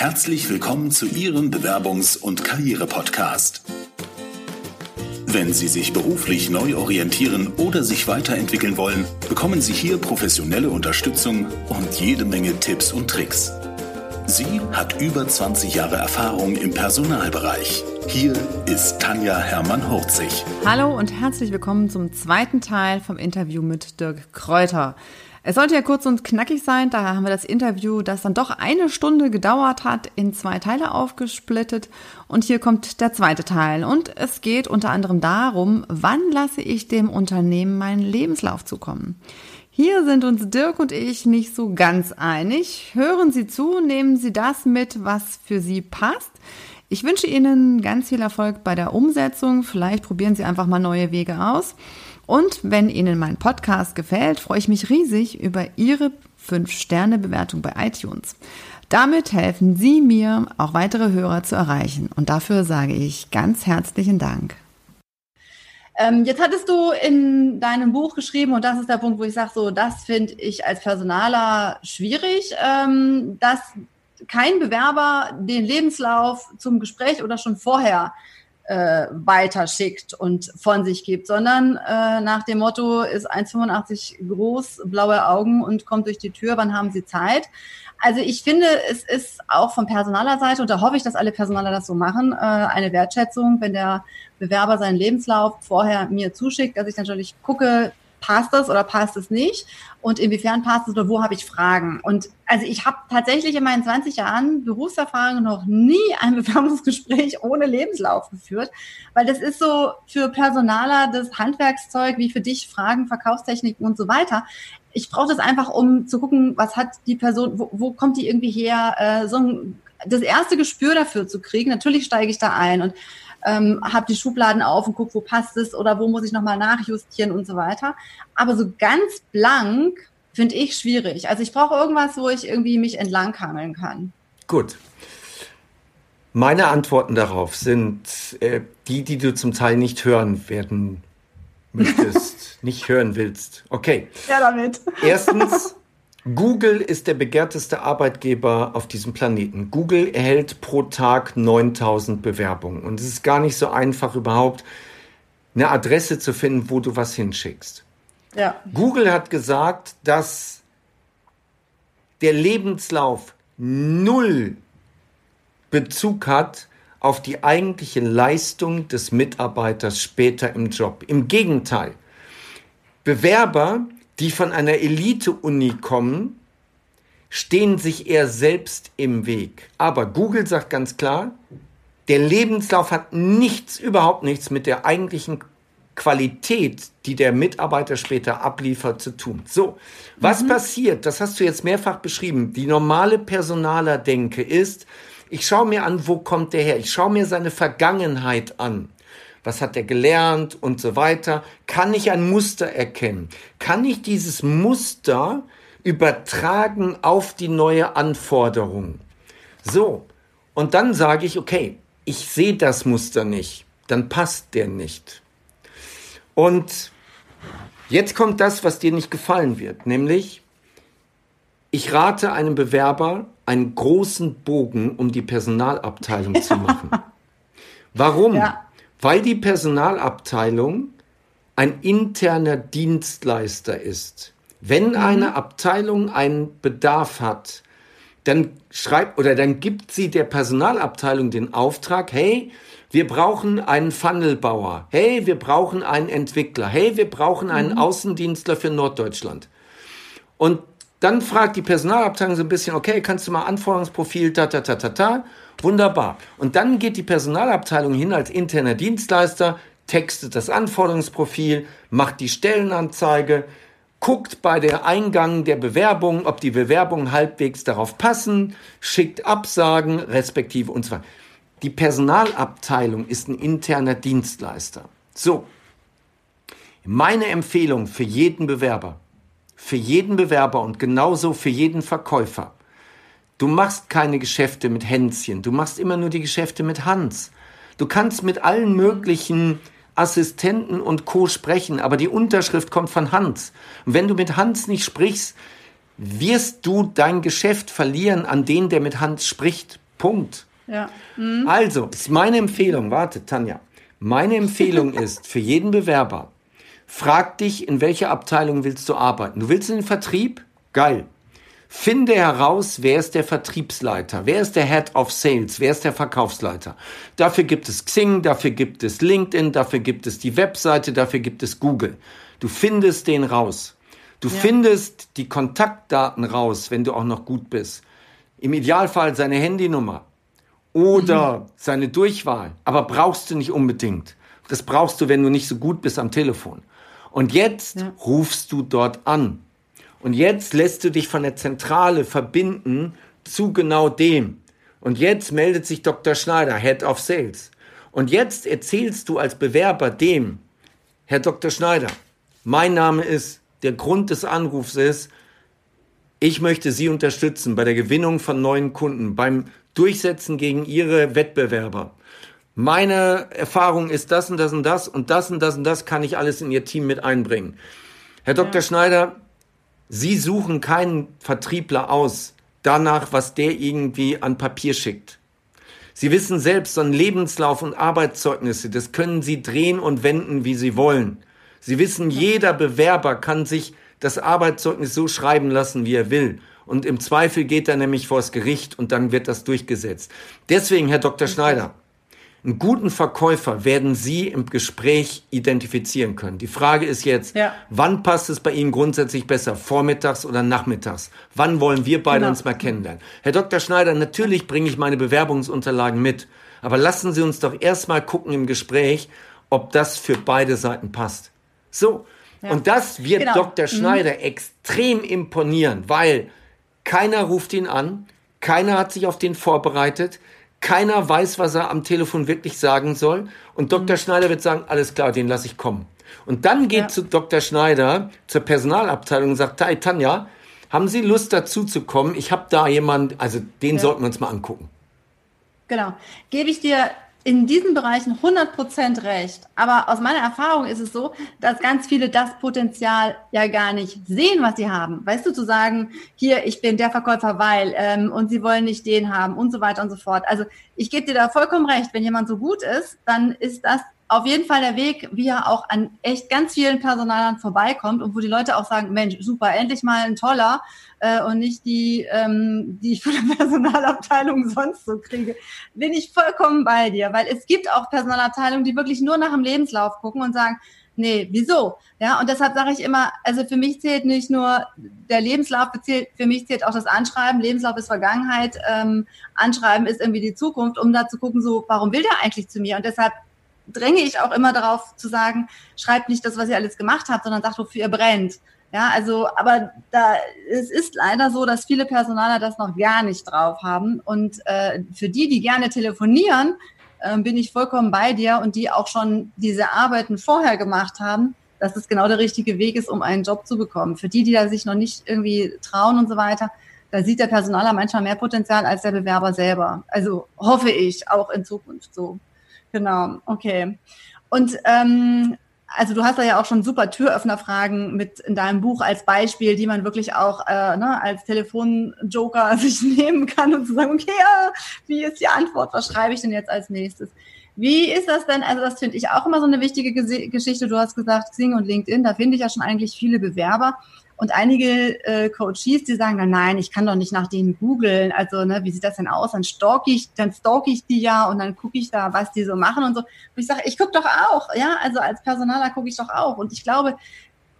Herzlich willkommen zu Ihrem Bewerbungs- und Karriere-Podcast. Wenn Sie sich beruflich neu orientieren oder sich weiterentwickeln wollen, bekommen Sie hier professionelle Unterstützung und jede Menge Tipps und Tricks. Sie hat über 20 Jahre Erfahrung im Personalbereich. Hier ist Tanja Hermann-Hurzig. Hallo und herzlich willkommen zum zweiten Teil vom Interview mit Dirk Kräuter. Es sollte ja kurz und knackig sein, daher haben wir das Interview, das dann doch eine Stunde gedauert hat, in zwei Teile aufgesplittet. Und hier kommt der zweite Teil. Und es geht unter anderem darum, wann lasse ich dem Unternehmen meinen Lebenslauf zukommen. Hier sind uns Dirk und ich nicht so ganz einig. Hören Sie zu, nehmen Sie das mit, was für Sie passt. Ich wünsche Ihnen ganz viel Erfolg bei der Umsetzung. Vielleicht probieren Sie einfach mal neue Wege aus. Und wenn Ihnen mein Podcast gefällt, freue ich mich riesig über Ihre 5-Sterne-Bewertung bei iTunes. Damit helfen Sie mir, auch weitere Hörer zu erreichen. Und dafür sage ich ganz herzlichen Dank. Ähm, jetzt hattest du in deinem Buch geschrieben, und das ist der Punkt, wo ich sage, so, das finde ich als Personaler schwierig, ähm, dass kein Bewerber den Lebenslauf zum Gespräch oder schon vorher äh, weiterschickt und von sich gibt, sondern äh, nach dem Motto ist 1,85 groß, blaue Augen und kommt durch die Tür, wann haben Sie Zeit? Also ich finde, es ist auch von personaler Seite, und da hoffe ich, dass alle Personaler das so machen, äh, eine Wertschätzung, wenn der Bewerber seinen Lebenslauf vorher mir zuschickt, dass ich natürlich gucke, passt das oder passt es nicht und inwiefern passt es oder wo habe ich Fragen. Und also ich habe tatsächlich in meinen 20 Jahren Berufserfahrung noch nie ein Bewerbungsgespräch ohne Lebenslauf geführt, weil das ist so für Personaler das Handwerkszeug, wie für dich Fragen, Verkaufstechniken und so weiter. Ich brauche das einfach, um zu gucken, was hat die Person, wo, wo kommt die irgendwie her, äh, so ein, das erste Gespür dafür zu kriegen. Natürlich steige ich da ein und ähm, habe die Schubladen auf und gucke, wo passt es oder wo muss ich nochmal nachjustieren und so weiter. Aber so ganz blank finde ich schwierig. Also ich brauche irgendwas, wo ich irgendwie mich entlanghangeln kann. Gut. Meine Antworten darauf sind äh, die, die du zum Teil nicht hören werden möchtest, nicht hören willst. Okay. Ja, damit. Erstens, Google ist der begehrteste Arbeitgeber auf diesem Planeten. Google erhält pro Tag 9000 Bewerbungen. Und es ist gar nicht so einfach überhaupt eine Adresse zu finden, wo du was hinschickst. Ja. Google hat gesagt, dass der Lebenslauf null Bezug hat auf die eigentliche Leistung des Mitarbeiters später im Job. Im Gegenteil. Bewerber die von einer Elite-Uni kommen, stehen sich eher selbst im Weg. Aber Google sagt ganz klar, der Lebenslauf hat nichts, überhaupt nichts mit der eigentlichen Qualität, die der Mitarbeiter später abliefert, zu tun. So, was mhm. passiert? Das hast du jetzt mehrfach beschrieben. Die normale Personaler-Denke ist, ich schaue mir an, wo kommt der her? Ich schaue mir seine Vergangenheit an was hat er gelernt und so weiter. Kann ich ein Muster erkennen? Kann ich dieses Muster übertragen auf die neue Anforderung? So, und dann sage ich, okay, ich sehe das Muster nicht, dann passt der nicht. Und jetzt kommt das, was dir nicht gefallen wird, nämlich ich rate einem Bewerber, einen großen Bogen um die Personalabteilung ja. zu machen. Warum? Ja weil die Personalabteilung ein interner Dienstleister ist. Wenn mhm. eine Abteilung einen Bedarf hat, dann schreibt oder dann gibt sie der Personalabteilung den Auftrag, hey, wir brauchen einen Funnelbauer. Hey, wir brauchen einen Entwickler. Hey, wir brauchen einen mhm. Außendienstler für Norddeutschland. Und dann fragt die Personalabteilung so ein bisschen, okay, kannst du mal Anforderungsprofil, ta, ta, ta, ta, ta. Wunderbar. Und dann geht die Personalabteilung hin als interner Dienstleister, textet das Anforderungsprofil, macht die Stellenanzeige, guckt bei der Eingang der Bewerbung, ob die Bewerbungen halbwegs darauf passen, schickt Absagen, respektive und weiter. Die Personalabteilung ist ein interner Dienstleister. So. Meine Empfehlung für jeden Bewerber, für jeden Bewerber und genauso für jeden Verkäufer. Du machst keine Geschäfte mit Hänschen, du machst immer nur die Geschäfte mit Hans. Du kannst mit allen möglichen Assistenten und Co. sprechen, aber die Unterschrift kommt von Hans. Und wenn du mit Hans nicht sprichst, wirst du dein Geschäft verlieren an den, der mit Hans spricht. Punkt. Ja. Mhm. Also, ist meine Empfehlung, warte, Tanja. Meine Empfehlung ist für jeden Bewerber, frag dich, in welcher Abteilung willst du arbeiten. Du willst in den Vertrieb? Geil. Finde heraus, wer ist der Vertriebsleiter, wer ist der Head of Sales, wer ist der Verkaufsleiter. Dafür gibt es Xing, dafür gibt es LinkedIn, dafür gibt es die Webseite, dafür gibt es Google. Du findest den raus. Du ja. findest die Kontaktdaten raus, wenn du auch noch gut bist. Im Idealfall seine Handynummer oder mhm. seine Durchwahl. Aber brauchst du nicht unbedingt. Das brauchst du, wenn du nicht so gut bist am Telefon. Und jetzt ja. rufst du dort an. Und jetzt lässt du dich von der Zentrale verbinden zu genau dem. Und jetzt meldet sich Dr. Schneider, Head of Sales. Und jetzt erzählst du als Bewerber dem, Herr Dr. Schneider, mein Name ist, der Grund des Anrufs ist, ich möchte Sie unterstützen bei der Gewinnung von neuen Kunden, beim Durchsetzen gegen Ihre Wettbewerber. Meine Erfahrung ist das und das und das und das und das und das kann ich alles in Ihr Team mit einbringen. Herr Dr. Ja. Schneider, Sie suchen keinen Vertriebler aus danach, was der irgendwie an Papier schickt. Sie wissen selbst, so ein Lebenslauf und Arbeitszeugnisse, das können Sie drehen und wenden, wie Sie wollen. Sie wissen, jeder Bewerber kann sich das Arbeitszeugnis so schreiben lassen, wie er will. Und im Zweifel geht er nämlich vors Gericht und dann wird das durchgesetzt. Deswegen, Herr Dr. Schneider, einen guten Verkäufer werden Sie im Gespräch identifizieren können. Die Frage ist jetzt, ja. wann passt es bei Ihnen grundsätzlich besser, vormittags oder nachmittags? Wann wollen wir beide genau. uns mal kennenlernen? Herr Dr. Schneider, natürlich bringe ich meine Bewerbungsunterlagen mit, aber lassen Sie uns doch erstmal gucken im Gespräch, ob das für beide Seiten passt. So. Ja. Und das wird genau. Dr. Mhm. Schneider mhm. extrem imponieren, weil keiner ruft ihn an, keiner hat sich auf den vorbereitet, keiner weiß, was er am Telefon wirklich sagen soll. Und Dr. Mhm. Schneider wird sagen, alles klar, den lasse ich kommen. Und dann geht ja. zu Dr. Schneider zur Personalabteilung und sagt, hey Tanja, haben Sie Lust dazu zu kommen? Ich habe da jemand, also den ja. sollten wir uns mal angucken. Genau. Gebe ich dir in diesen Bereichen 100% recht. Aber aus meiner Erfahrung ist es so, dass ganz viele das Potenzial ja gar nicht sehen, was sie haben. Weißt du, zu sagen, hier, ich bin der Verkäufer, weil, ähm, und sie wollen nicht den haben und so weiter und so fort. Also ich gebe dir da vollkommen recht. Wenn jemand so gut ist, dann ist das auf jeden Fall der Weg, wie er auch an echt ganz vielen Personalern vorbeikommt und wo die Leute auch sagen, Mensch, super, endlich mal ein toller äh, und nicht die, ähm, die ich von der Personalabteilung sonst so kriege, bin ich vollkommen bei dir, weil es gibt auch Personalabteilungen, die wirklich nur nach dem Lebenslauf gucken und sagen, nee, wieso? Ja, und deshalb sage ich immer, also für mich zählt nicht nur der Lebenslauf, für mich zählt auch das Anschreiben. Lebenslauf ist Vergangenheit, ähm, Anschreiben ist irgendwie die Zukunft, um da zu gucken, so, warum will der eigentlich zu mir? Und deshalb dränge ich auch immer darauf zu sagen, schreibt nicht das, was ihr alles gemacht habt, sondern sagt, wofür ihr brennt. Ja, also, aber da, es ist leider so, dass viele Personaler das noch gar nicht drauf haben. Und äh, für die, die gerne telefonieren, äh, bin ich vollkommen bei dir und die auch schon diese Arbeiten vorher gemacht haben, dass es genau der richtige Weg ist, um einen Job zu bekommen. Für die, die da sich noch nicht irgendwie trauen und so weiter, da sieht der Personaler manchmal mehr Potenzial als der Bewerber selber. Also hoffe ich auch in Zukunft so. Genau, okay. Und ähm, also du hast da ja auch schon super Türöffnerfragen mit in deinem Buch als Beispiel, die man wirklich auch äh, ne, als Telefonjoker sich nehmen kann und zu sagen, okay, ja, wie ist die Antwort? Was schreibe ich denn jetzt als nächstes? Wie ist das denn? Also das finde ich auch immer so eine wichtige Geschichte. Du hast gesagt, Xing und LinkedIn, da finde ich ja schon eigentlich viele Bewerber. Und einige äh, Coaches, die sagen dann, nein, ich kann doch nicht nach denen googeln. Also, ne, wie sieht das denn aus? Dann stalk ich, dann stalk ich die ja und dann gucke ich da, was die so machen und so. Und ich sage, ich gucke doch auch, ja, also als Personaler gucke ich doch auch. Und ich glaube,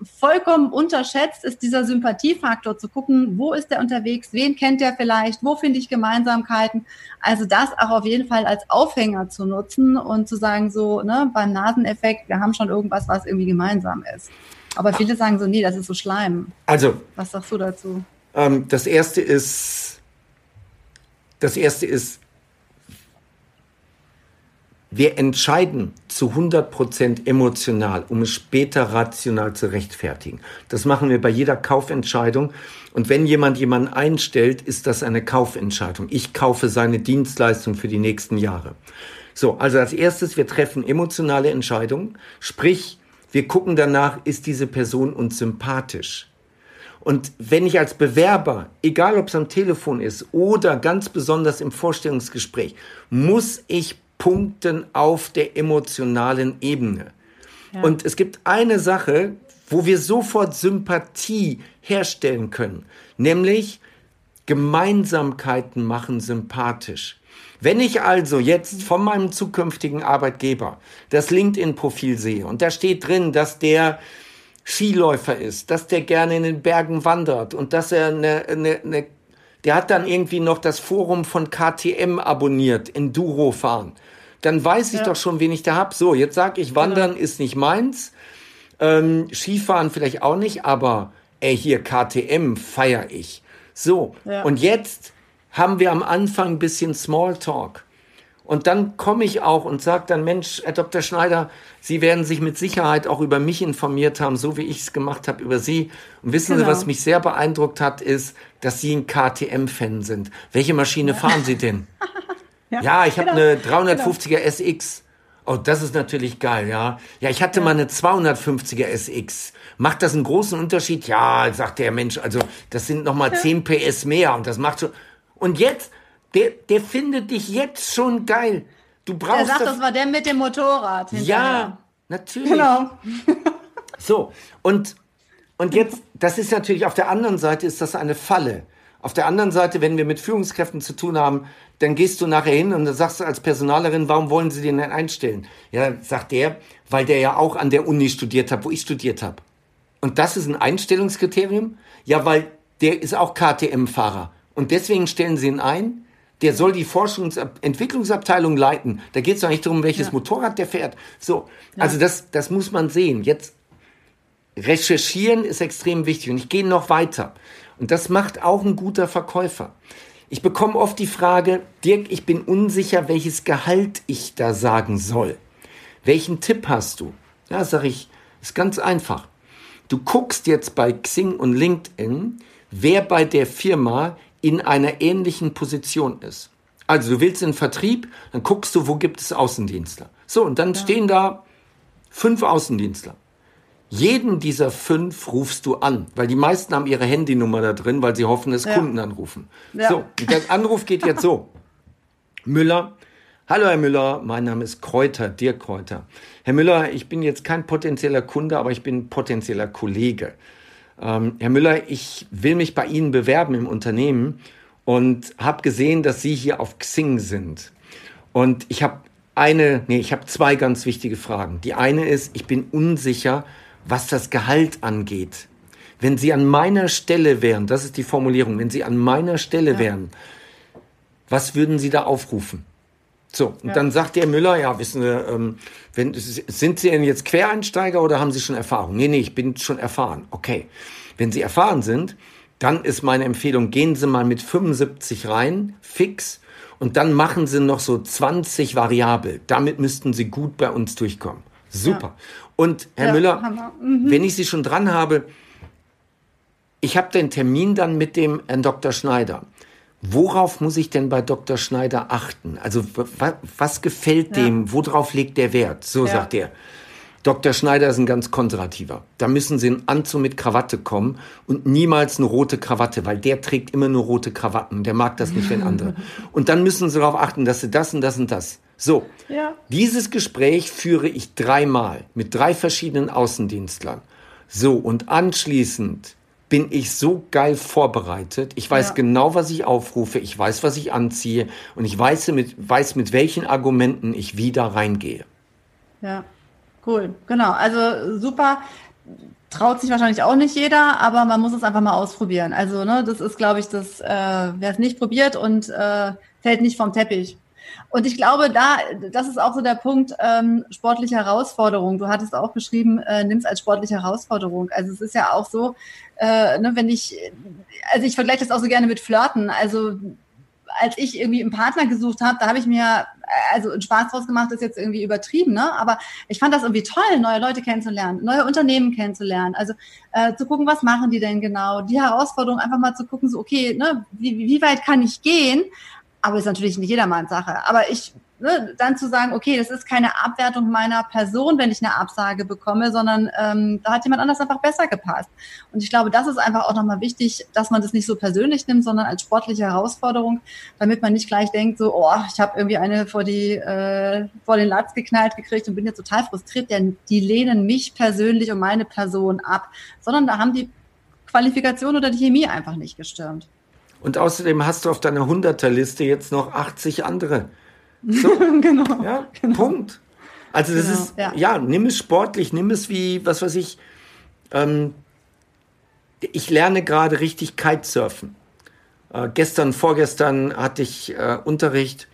vollkommen unterschätzt ist dieser Sympathiefaktor zu gucken, wo ist der unterwegs, wen kennt der vielleicht, wo finde ich Gemeinsamkeiten. Also das auch auf jeden Fall als Aufhänger zu nutzen und zu sagen, so ne, beim Naseneffekt, wir haben schon irgendwas, was irgendwie gemeinsam ist. Aber viele sagen so, nee, das ist so Schleim. Also. Was sagst du dazu? Ähm, das erste ist, das erste ist, wir entscheiden zu 100% emotional, um es später rational zu rechtfertigen. Das machen wir bei jeder Kaufentscheidung. Und wenn jemand jemanden einstellt, ist das eine Kaufentscheidung. Ich kaufe seine Dienstleistung für die nächsten Jahre. So, also als erstes, wir treffen emotionale Entscheidungen. Sprich, wir gucken danach, ist diese Person uns sympathisch. Und wenn ich als Bewerber, egal ob es am Telefon ist oder ganz besonders im Vorstellungsgespräch, muss ich punkten auf der emotionalen Ebene. Ja. Und es gibt eine Sache, wo wir sofort Sympathie herstellen können, nämlich Gemeinsamkeiten machen sympathisch. Wenn ich also jetzt von meinem zukünftigen Arbeitgeber das LinkedIn-Profil sehe und da steht drin, dass der Skiläufer ist, dass der gerne in den Bergen wandert und dass er eine, eine, eine der hat dann irgendwie noch das Forum von KTM abonniert, Enduro fahren. Dann weiß ich ja. doch schon, wen ich da hab. So, jetzt sag ich, Wandern genau. ist nicht meins. Ähm, Skifahren vielleicht auch nicht, aber ey, hier KTM feier ich. So, ja. und jetzt haben wir am Anfang ein bisschen Smalltalk. Und dann komme ich auch und sage dann, Mensch, Herr Dr. Schneider, Sie werden sich mit Sicherheit auch über mich informiert haben, so wie ich es gemacht habe über Sie. Und wissen genau. Sie, was mich sehr beeindruckt hat, ist, dass Sie ein KTM-Fan sind. Welche Maschine fahren Sie denn? ja, ja, ich genau. habe eine 350er genau. SX. Oh, das ist natürlich geil, ja. Ja, ich hatte ja. mal eine 250er SX. Macht das einen großen Unterschied? Ja, sagt der Mensch, also das sind nochmal ja. 10 PS mehr und das macht schon. Und jetzt, der, der findet dich jetzt schon geil. Du brauchst. Der sagt, das, das war der mit dem Motorrad. Hinterher. Ja, natürlich. Genau. so, und, und jetzt, das ist natürlich auf der anderen Seite ist das eine Falle. Auf der anderen Seite, wenn wir mit Führungskräften zu tun haben, dann gehst du nachher hin und dann sagst du als Personalerin, warum wollen sie den denn einstellen? Ja, sagt der, weil der ja auch an der Uni studiert hat, wo ich studiert habe. Und das ist ein Einstellungskriterium? Ja, weil der ist auch KTM-Fahrer. Und deswegen stellen sie ihn ein. Der soll die Forschungsentwicklungsabteilung leiten. Da geht es doch nicht darum, welches ja. Motorrad der fährt. So, ja. also das, das muss man sehen. Jetzt recherchieren ist extrem wichtig. Und ich gehe noch weiter. Und das macht auch ein guter Verkäufer. Ich bekomme oft die Frage, Dirk, ich bin unsicher, welches Gehalt ich da sagen soll. Welchen Tipp hast du? Ja, sage ich, ist ganz einfach. Du guckst jetzt bei Xing und LinkedIn, wer bei der Firma in einer ähnlichen Position ist. Also du willst in Vertrieb, dann guckst du, wo gibt es Außendienstler. So, und dann ja. stehen da fünf Außendienstler. Jeden dieser fünf rufst du an, weil die meisten haben ihre Handynummer da drin, weil sie hoffen, dass ja. Kunden anrufen. Ja. So, der Anruf geht jetzt so. Müller, hallo Herr Müller, mein Name ist Kräuter, Dirk Kräuter. Herr Müller, ich bin jetzt kein potenzieller Kunde, aber ich bin potenzieller Kollege. Ähm, Herr Müller, ich will mich bei Ihnen bewerben im Unternehmen und habe gesehen, dass Sie hier auf Xing sind. Und ich habe eine, nee, ich habe zwei ganz wichtige Fragen. Die eine ist, ich bin unsicher, was das Gehalt angeht. Wenn Sie an meiner Stelle wären, das ist die Formulierung, wenn Sie an meiner Stelle ja. wären, was würden Sie da aufrufen? So, und ja. dann sagt der Müller, ja, wissen Sie, ähm, wenn, sind Sie denn jetzt Quereinsteiger oder haben Sie schon Erfahrung? Nee, nee, ich bin schon erfahren. Okay. Wenn Sie erfahren sind, dann ist meine Empfehlung, gehen Sie mal mit 75 rein, fix, und dann machen Sie noch so 20 variabel. Damit müssten Sie gut bei uns durchkommen. Super. Ja. Und Herr ja, Müller, mhm. wenn ich Sie schon dran habe, ich habe den Termin dann mit dem Herrn Dr. Schneider. Worauf muss ich denn bei Dr. Schneider achten? Also was gefällt ja. dem? Worauf legt der Wert? So ja. sagt er. Dr. Schneider ist ein ganz konservativer. Da müssen Sie in Anzug mit Krawatte kommen und niemals eine rote Krawatte, weil der trägt immer nur rote Krawatten. Der mag das nicht, wenn andere. Und dann müssen Sie darauf achten, dass Sie das und das und das. So, ja. dieses Gespräch führe ich dreimal mit drei verschiedenen Außendienstlern. So, und anschließend bin ich so geil vorbereitet. Ich weiß ja. genau, was ich aufrufe. Ich weiß, was ich anziehe. Und ich weiß mit, weiß, mit welchen Argumenten ich wieder reingehe. Ja, cool. Genau. Also super. Traut sich wahrscheinlich auch nicht jeder, aber man muss es einfach mal ausprobieren. Also, ne, das ist, glaube ich, das, äh, wer es nicht probiert und äh, fällt nicht vom Teppich. Und ich glaube, da, das ist auch so der Punkt, ähm, sportliche Herausforderung. Du hattest auch geschrieben, äh, nimm es als sportliche Herausforderung. Also es ist ja auch so, äh, ne, wenn ich, also ich vergleiche das auch so gerne mit Flirten. Also als ich irgendwie einen Partner gesucht habe, da habe ich mir also einen Spaß draus gemacht, ist jetzt irgendwie übertrieben, ne? Aber ich fand das irgendwie toll, neue Leute kennenzulernen, neue Unternehmen kennenzulernen. Also äh, zu gucken, was machen die denn genau? Die Herausforderung, einfach mal zu gucken, so okay, ne, wie, wie weit kann ich gehen? Aber ist natürlich nicht jedermanns Sache. Aber ich ne, dann zu sagen, okay, das ist keine Abwertung meiner Person, wenn ich eine Absage bekomme, sondern ähm, da hat jemand anders einfach besser gepasst. Und ich glaube, das ist einfach auch nochmal wichtig, dass man das nicht so persönlich nimmt, sondern als sportliche Herausforderung, damit man nicht gleich denkt, so, oh, ich habe irgendwie eine vor die äh, vor den Latz geknallt gekriegt und bin jetzt total frustriert, denn die lehnen mich persönlich und meine Person ab, sondern da haben die Qualifikation oder die Chemie einfach nicht gestürmt. Und außerdem hast du auf deiner 100er-Liste jetzt noch 80 andere. So, genau, ja, genau. Punkt. Also das genau, ist, ja. ja. nimm es sportlich, nimm es wie, was weiß ich, ähm, ich lerne gerade richtig Kitesurfen. Äh, gestern, vorgestern hatte ich äh, Unterricht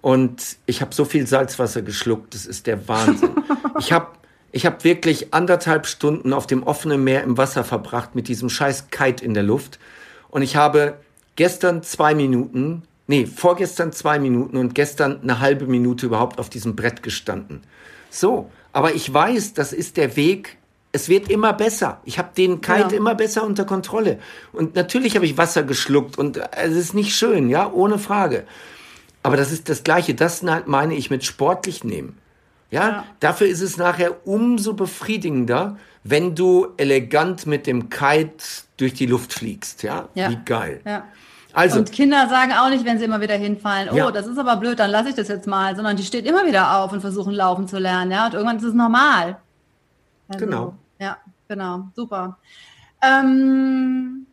und ich habe so viel Salzwasser geschluckt, das ist der Wahnsinn. ich habe ich hab wirklich anderthalb Stunden auf dem offenen Meer im Wasser verbracht mit diesem scheiß Kite in der Luft und ich habe gestern zwei Minuten nee, vorgestern zwei Minuten und gestern eine halbe Minute überhaupt auf diesem Brett gestanden. So, aber ich weiß, das ist der Weg. Es wird immer besser. Ich habe den Kite ja. immer besser unter Kontrolle. Und natürlich habe ich Wasser geschluckt und es ist nicht schön, ja, ohne Frage. Aber das ist das Gleiche. Das meine ich mit sportlich nehmen. Ja, ja. dafür ist es nachher umso befriedigender, wenn du elegant mit dem Kite durch die Luft fliegst. Ja, ja. wie geil. Ja. Also, und Kinder sagen auch nicht, wenn sie immer wieder hinfallen, oh, ja. das ist aber blöd, dann lasse ich das jetzt mal, sondern die steht immer wieder auf und versuchen laufen zu lernen, ja, und irgendwann ist es normal. Also, genau. Ja, genau, super. Ähm,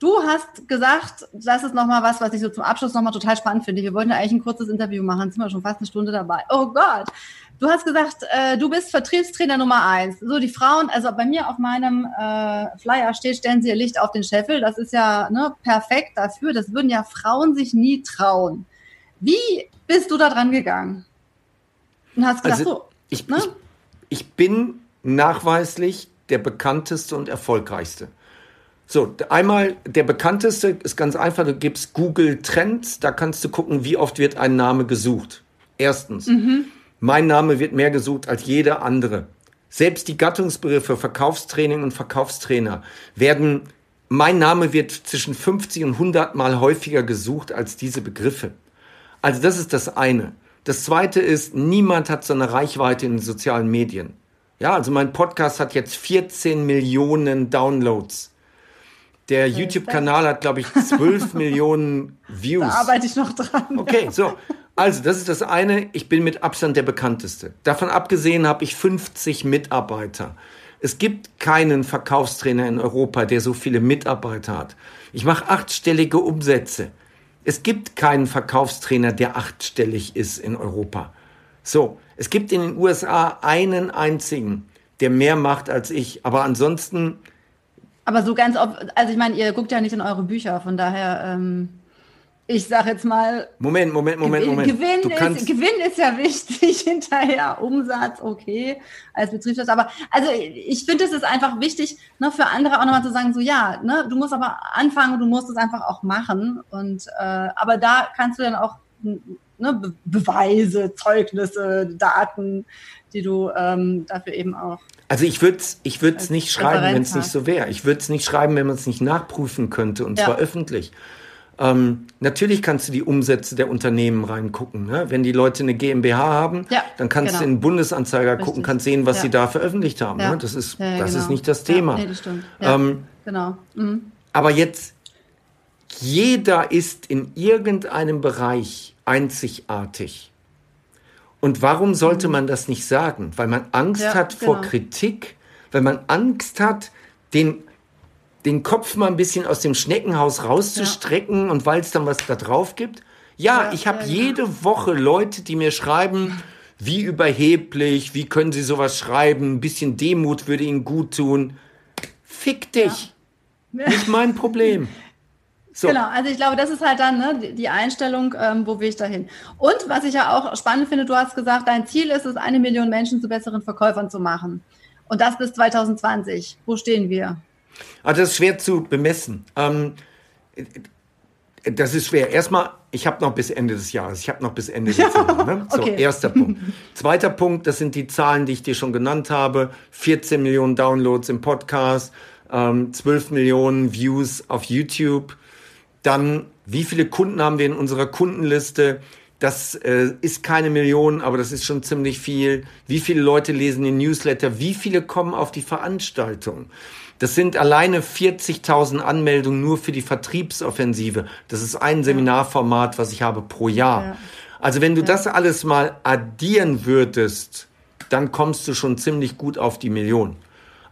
du hast gesagt, das ist nochmal was, was ich so zum Abschluss nochmal total spannend finde. Wir wollten ja eigentlich ein kurzes Interview machen, jetzt sind wir schon fast eine Stunde dabei. Oh Gott, Du hast gesagt, äh, du bist Vertriebstrainer Nummer eins. So, die Frauen, also bei mir auf meinem äh, Flyer steht, stellen Sie Ihr Licht auf den Scheffel. Das ist ja ne, perfekt dafür. Das würden ja Frauen sich nie trauen. Wie bist du da dran gegangen? Und hast gesagt, also, so, ich, ne? ich, ich bin nachweislich der bekannteste und erfolgreichste. So, einmal der bekannteste ist ganz einfach, du gibst Google Trends, da kannst du gucken, wie oft wird ein Name gesucht. Erstens. Mhm. Mein Name wird mehr gesucht als jeder andere. Selbst die Gattungsbegriffe Verkaufstraining und Verkaufstrainer werden, mein Name wird zwischen 50 und 100 Mal häufiger gesucht als diese Begriffe. Also das ist das eine. Das zweite ist, niemand hat so eine Reichweite in den sozialen Medien. Ja, also mein Podcast hat jetzt 14 Millionen Downloads. Der YouTube-Kanal hat, glaube ich, 12 Millionen Views. Da arbeite ich noch dran. Okay, so. Also, das ist das eine. Ich bin mit Abstand der bekannteste. Davon abgesehen habe ich 50 Mitarbeiter. Es gibt keinen Verkaufstrainer in Europa, der so viele Mitarbeiter hat. Ich mache achtstellige Umsätze. Es gibt keinen Verkaufstrainer, der achtstellig ist in Europa. So, es gibt in den USA einen einzigen, der mehr macht als ich. Aber ansonsten. Aber so ganz oft, also ich meine, ihr guckt ja nicht in eure Bücher, von daher. Ähm ich sag jetzt mal. Moment, Moment, Moment, Moment. Gewinn, ist, Gewinn ist ja wichtig, hinterher Umsatz, okay, als Betriebswirt. Aber also ich finde, es ist einfach wichtig, ne, für andere auch nochmal zu sagen, so ja, ne, du musst aber anfangen, du musst es einfach auch machen. Und äh, aber da kannst du dann auch ne, Be Beweise, Zeugnisse, Daten, die du ähm, dafür eben auch. Also ich würde es ich würd's nicht schreiben, wenn es nicht so wäre. Ich würde es nicht schreiben, wenn man es nicht nachprüfen könnte, und ja. zwar öffentlich. Ähm, natürlich kannst du die Umsätze der Unternehmen reingucken. Ne? Wenn die Leute eine GmbH haben, ja, dann kannst genau. du in den Bundesanzeiger Richtig. gucken, kannst sehen, was ja. sie da veröffentlicht haben. Ne? Das, ist, das genau. ist nicht das Thema. Nee, das ähm, genau. Mhm. Aber jetzt, jeder ist in irgendeinem Bereich einzigartig. Und warum sollte mhm. man das nicht sagen? Weil man Angst hat vor genau. Kritik, weil man Angst hat, den den Kopf mal ein bisschen aus dem Schneckenhaus rauszustrecken ja. und weil es dann was da drauf gibt. Ja, ja ich habe ja, jede Woche Leute, die mir schreiben, wie überheblich, wie können sie sowas schreiben, ein bisschen Demut würde ihnen gut tun. Fick dich. Nicht mein Problem. So. Genau, also ich glaube, das ist halt dann ne, die Einstellung, ähm, wo will ich dahin. Und was ich ja auch spannend finde, du hast gesagt, dein Ziel ist es, eine Million Menschen zu besseren Verkäufern zu machen. Und das bis 2020. Wo stehen wir? Also das ist schwer zu bemessen. Ähm, das ist schwer. Erstmal, ich habe noch bis Ende des Jahres. Ich habe noch bis Ende Dezember. Ne? So, okay. erster Punkt. Zweiter Punkt, das sind die Zahlen, die ich dir schon genannt habe. 14 Millionen Downloads im Podcast, ähm, 12 Millionen Views auf YouTube. Dann, wie viele Kunden haben wir in unserer Kundenliste? Das äh, ist keine Million, aber das ist schon ziemlich viel. Wie viele Leute lesen den Newsletter? Wie viele kommen auf die Veranstaltung? Das sind alleine 40.000 Anmeldungen nur für die Vertriebsoffensive. Das ist ein Seminarformat, was ich habe pro Jahr. Ja. Also wenn du ja. das alles mal addieren würdest, dann kommst du schon ziemlich gut auf die Million.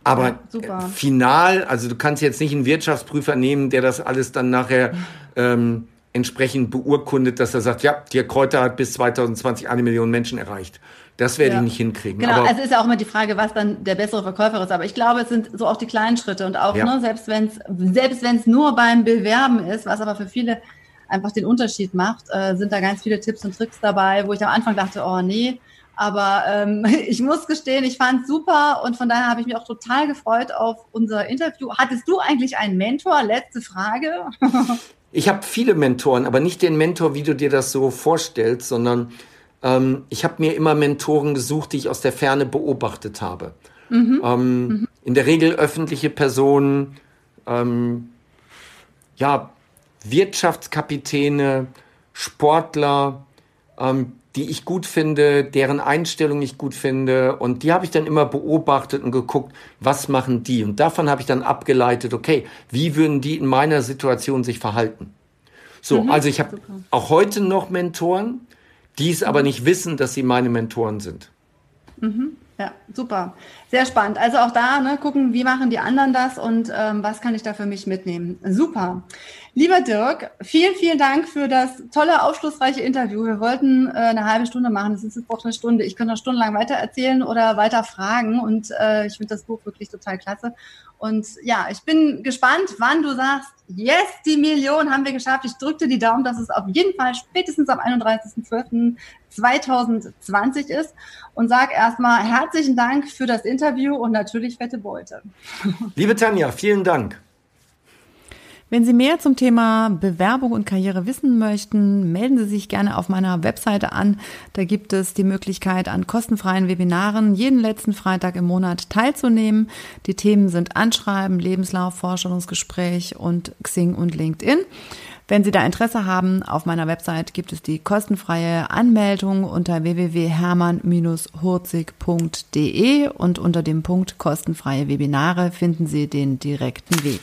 Aber ja, final, also du kannst jetzt nicht einen Wirtschaftsprüfer nehmen, der das alles dann nachher ähm, entsprechend beurkundet, dass er sagt, ja, die Kräuter hat bis 2020 eine Million Menschen erreicht. Das werde ja. ich nicht hinkriegen. Genau, aber also ist ja auch immer die Frage, was dann der bessere Verkäufer ist. Aber ich glaube, es sind so auch die kleinen Schritte und auch, ja. ne, selbst wenn es selbst wenn's nur beim Bewerben ist, was aber für viele einfach den Unterschied macht, äh, sind da ganz viele Tipps und Tricks dabei, wo ich am Anfang dachte, oh nee, aber ähm, ich muss gestehen, ich fand es super und von daher habe ich mich auch total gefreut auf unser Interview. Hattest du eigentlich einen Mentor? Letzte Frage. ich habe viele Mentoren, aber nicht den Mentor, wie du dir das so vorstellst, sondern ähm, ich habe mir immer Mentoren gesucht, die ich aus der Ferne beobachtet habe. Mhm. Ähm, mhm. In der Regel öffentliche Personen, ähm, ja, Wirtschaftskapitäne, Sportler, ähm, die ich gut finde, deren Einstellung ich gut finde. Und die habe ich dann immer beobachtet und geguckt, was machen die? Und davon habe ich dann abgeleitet, okay, wie würden die in meiner Situation sich verhalten? So, mhm, also ich habe auch heute noch Mentoren, die es aber nicht wissen, dass sie meine Mentoren sind. Mhm. Ja, super. Sehr spannend. Also auch da ne, gucken, wie machen die anderen das und ähm, was kann ich da für mich mitnehmen. Super. Lieber Dirk, vielen, vielen Dank für das tolle, aufschlussreiche Interview. Wir wollten äh, eine halbe Stunde machen. Das ist jetzt auch eine Stunde. Ich könnte noch stundenlang weiter erzählen oder weiter fragen. Und äh, ich finde das Buch wirklich total klasse. Und ja, ich bin gespannt, wann du sagst, yes, die Million haben wir geschafft. Ich drückte die Daumen, dass es auf jeden Fall spätestens am 31.12.2020 ist und sag erstmal herzlichen Dank für das Interview und natürlich fette Beute. Liebe Tanja, vielen Dank. Wenn Sie mehr zum Thema Bewerbung und Karriere wissen möchten, melden Sie sich gerne auf meiner Webseite an. Da gibt es die Möglichkeit, an kostenfreien Webinaren jeden letzten Freitag im Monat teilzunehmen. Die Themen sind Anschreiben, Lebenslauf, Vorstellungsgespräch und Xing und LinkedIn. Wenn Sie da Interesse haben, auf meiner Website gibt es die kostenfreie Anmeldung unter www.hermann-hurzig.de und unter dem Punkt kostenfreie Webinare finden Sie den direkten Weg.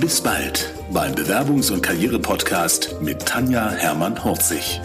Bis bald beim Bewerbungs- und Karriere-Podcast mit Tanja Hermann-Horzig.